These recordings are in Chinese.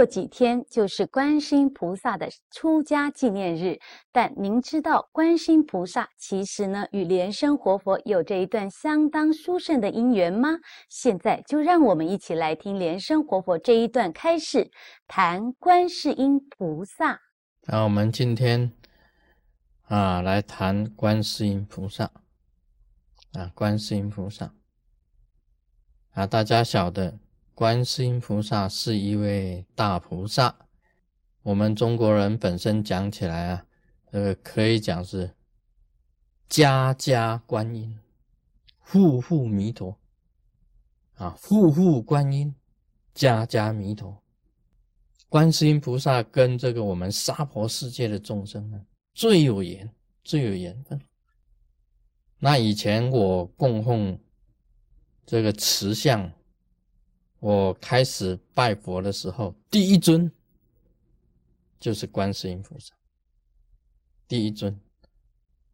过几天就是观世音菩萨的出家纪念日。但您知道观世音菩萨其实呢与莲生活佛有着一段相当殊胜的因缘吗？现在就让我们一起来听莲生活佛这一段开示，谈观世音菩萨。那我们今天啊来谈观世音菩萨啊，观世音菩萨啊，大家晓得。观世音菩萨是一位大菩萨，我们中国人本身讲起来啊，呃，可以讲是家家观音，户户弥陀啊，户户观音，家家弥陀。观世音菩萨跟这个我们娑婆世界的众生呢，最有缘，最有缘分。那以前我供奉这个慈像。我开始拜佛的时候，第一尊就是观世音菩萨。第一尊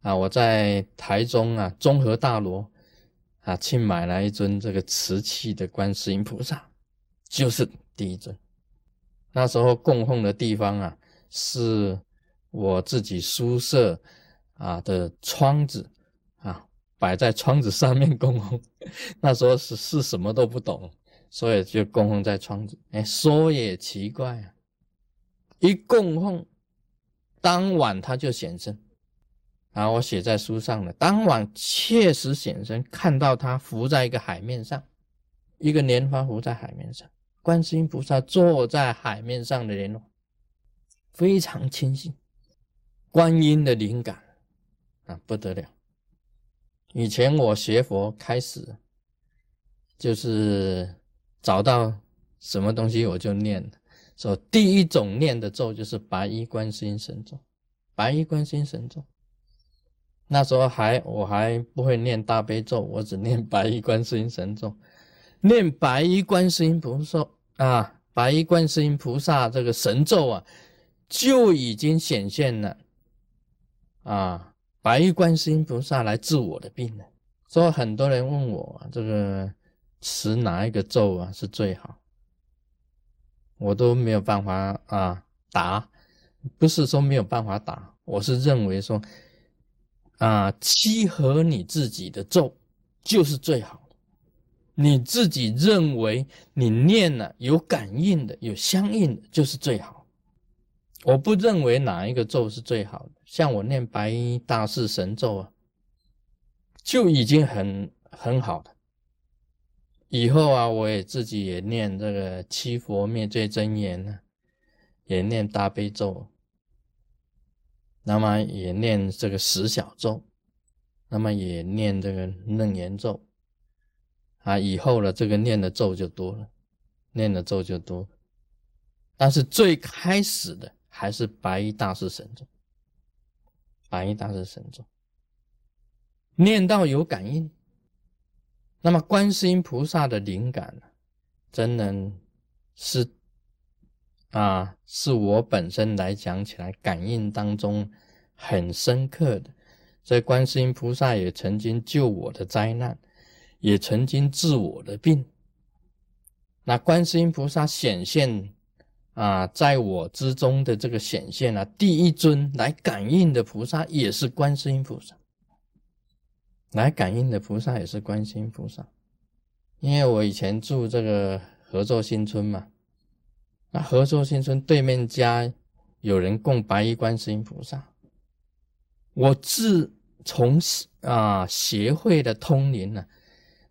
啊，我在台中啊，综合大罗啊，去买了一尊这个瓷器的观世音菩萨，就是第一尊。那时候供奉的地方啊，是我自己宿舍啊的窗子啊，摆在窗子上面供奉。那时候是是什么都不懂。所以就供奉在窗子。哎，说也奇怪啊，一供奉，当晚他就显身。啊，我写在书上了，当晚确实显身，看到他浮在一个海面上，一个莲花浮在海面上，观世音菩萨坐在海面上的莲花，非常清晰，观音的灵感啊，不得了。以前我学佛开始，就是。找到什么东西我就念，说第一种念的咒就是白衣观世音神咒，白衣观世音神咒。那时候还我还不会念大悲咒，我只念白衣观世音神咒，念白衣观世音菩萨啊，白衣观世音菩萨这个神咒啊，就已经显现了啊，白衣观世音菩萨来治我的病了。所以很多人问我这个。持哪一个咒啊是最好？我都没有办法啊答，不是说没有办法答，我是认为说啊，契合你自己的咒就是最好。你自己认为你念了有感应的、有相应的，就是最好。我不认为哪一个咒是最好的，像我念白衣大士神咒啊，就已经很很好的。以后啊，我也自己也念这个七佛灭罪真言呢，也念大悲咒，那么也念这个十小咒，那么也念这个楞严咒，啊，以后的这个念的咒就多了，念的咒就多，但是最开始的还是白衣大士神咒，白衣大士神咒，念到有感应。那么，观世音菩萨的灵感，真能是啊，是我本身来讲起来，感应当中很深刻的。所以，观世音菩萨也曾经救我的灾难，也曾经治我的病。那观世音菩萨显现啊，在我之中的这个显现啊，第一尊来感应的菩萨也是观世音菩萨。来感应的菩萨也是观世音菩萨，因为我以前住这个合作新村嘛，那合作新村对面家有人供白衣观世音菩萨，我自从啊协会的通灵呢，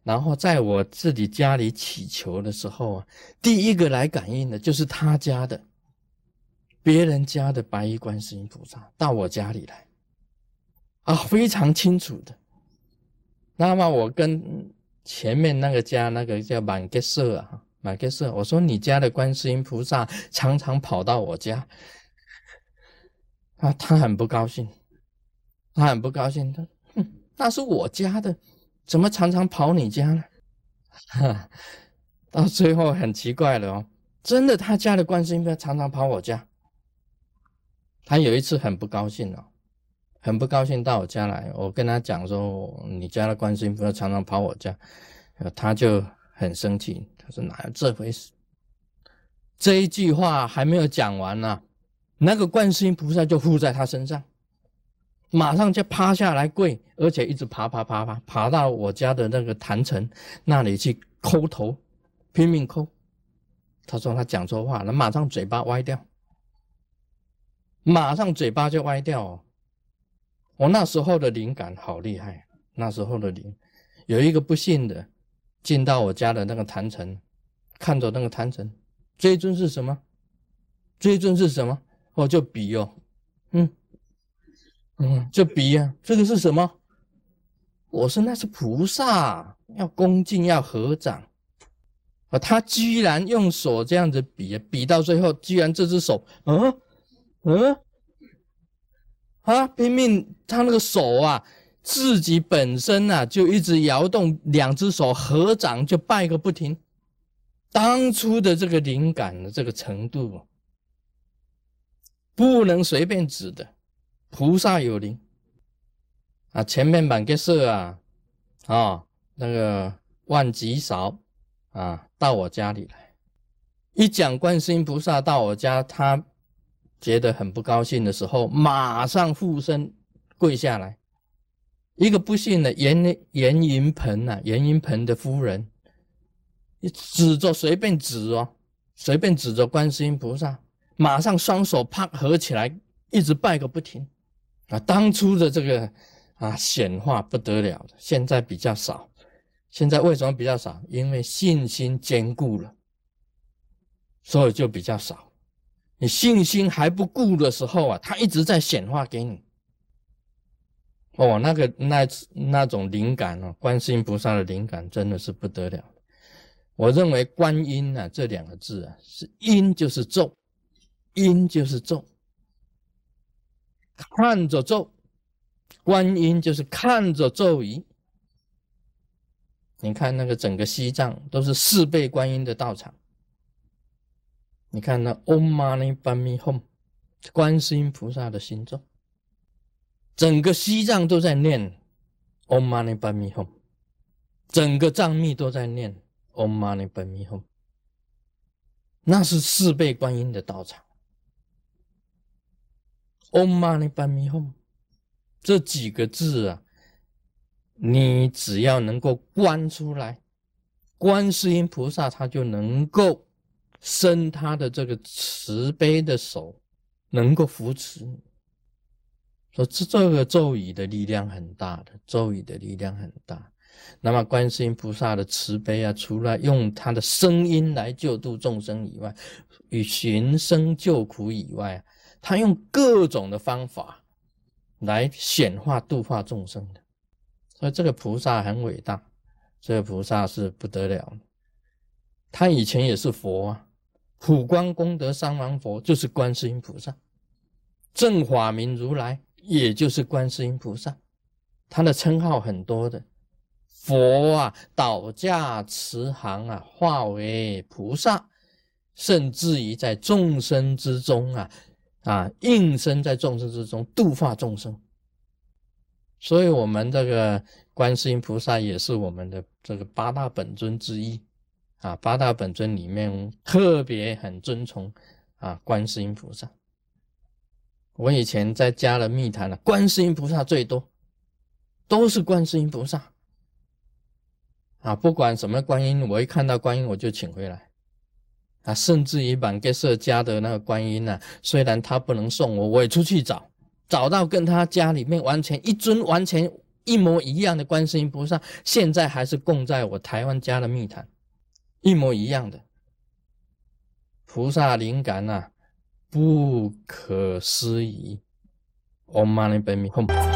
然后在我自己家里祈求的时候啊，第一个来感应的就是他家的，别人家的白衣观世音菩萨到我家里来，啊，非常清楚的。那么我跟前面那个家那个叫满格社啊，满格社，我说你家的观世音菩萨常常跑到我家，啊，他很不高兴，他很不高兴，他，哼，那是我家的，怎么常常跑你家呢？哈，到最后很奇怪了哦，真的他家的观世音菩萨常常跑我家，他有一次很不高兴哦。很不高兴到我家来，我跟他讲说：“你家的观世音菩萨常常跑我家。”他就很生气，他说：“哪有这回事？这一句话还没有讲完呢，那个观世音菩萨就附在他身上，马上就趴下来跪，而且一直爬爬爬爬爬到我家的那个坛城那里去抠头，拼命抠。他说他讲错话，了马上嘴巴歪掉，马上嘴巴就歪掉。哦。我那时候的灵感好厉害，那时候的灵，有一个不信的进到我家的那个坛城，看着那个坛城。这一尊是什么？这一尊是什么？哦，就比哦，嗯，嗯，就比呀。这个是什么？我说那是菩萨，要恭敬，要合掌。啊，他居然用手这样子比，比到最后，居然这只手，嗯，嗯，啊拼命，他那个手啊，自己本身啊，就一直摇动，两只手合掌就拜个不停。当初的这个灵感的这个程度，不能随便指的。菩萨有灵啊，前面板个色啊，啊，那个万吉少啊，到我家里来，一讲观世音菩萨到我家，他觉得很不高兴的时候，马上附身跪下来。一个不幸的严严云鹏啊，严云鹏的夫人。你指着随便指哦，随便指着观世音菩萨，马上双手啪合起来，一直拜个不停啊！当初的这个啊显化不得了的，现在比较少。现在为什么比较少？因为信心坚固了，所以就比较少。你信心还不固的时候啊，他一直在显化给你。哦，那个那那种灵感哦，观世音菩萨的灵感真的是不得了。我认为“观音”啊这两个字啊，是“音”就是咒，“音”就是咒，看着咒，观音就是看着咒语。你看那个整个西藏都是四倍观音的道场，你看那 Om Mani Padme Hum，观世音菩萨的心咒，整个西藏都在念 Om Mani Padme Hum，整个藏密都在念。Om Mani Padme Hum，那是四倍观音的道场。Om Mani Padme Hum，这几个字啊，你只要能够观出来，观世音菩萨他就能够伸他的这个慈悲的手，能够扶持。说这这个咒语的力量很大的，咒语的力量很大。那么，观世音菩萨的慈悲啊，除了用他的声音来救度众生以外，与寻声救苦以外，他用各种的方法来显化度化众生的。所以，这个菩萨很伟大，这个菩萨是不得了的。他以前也是佛啊，普光功德三王佛就是观世音菩萨，正法明如来也就是观世音菩萨，他的称号很多的。佛啊，倒驾慈航啊，化为菩萨，甚至于在众生之中啊，啊，应身在众生之中度化众生。所以，我们这个观世音菩萨也是我们的这个八大本尊之一啊。八大本尊里面特别很尊崇啊，观世音菩萨。我以前在加了密坛了，观世音菩萨最多，都是观世音菩萨。啊，不管什么观音，我一看到观音我就请回来。啊，甚至于满格社家的那个观音呢，虽然他不能送我，我也出去找，找到跟他家里面完全一尊完全一模一样的观世音菩萨，现在还是供在我台湾家的密坛，一模一样的菩萨灵感呐，不可思议。Om Mani Padme Hum。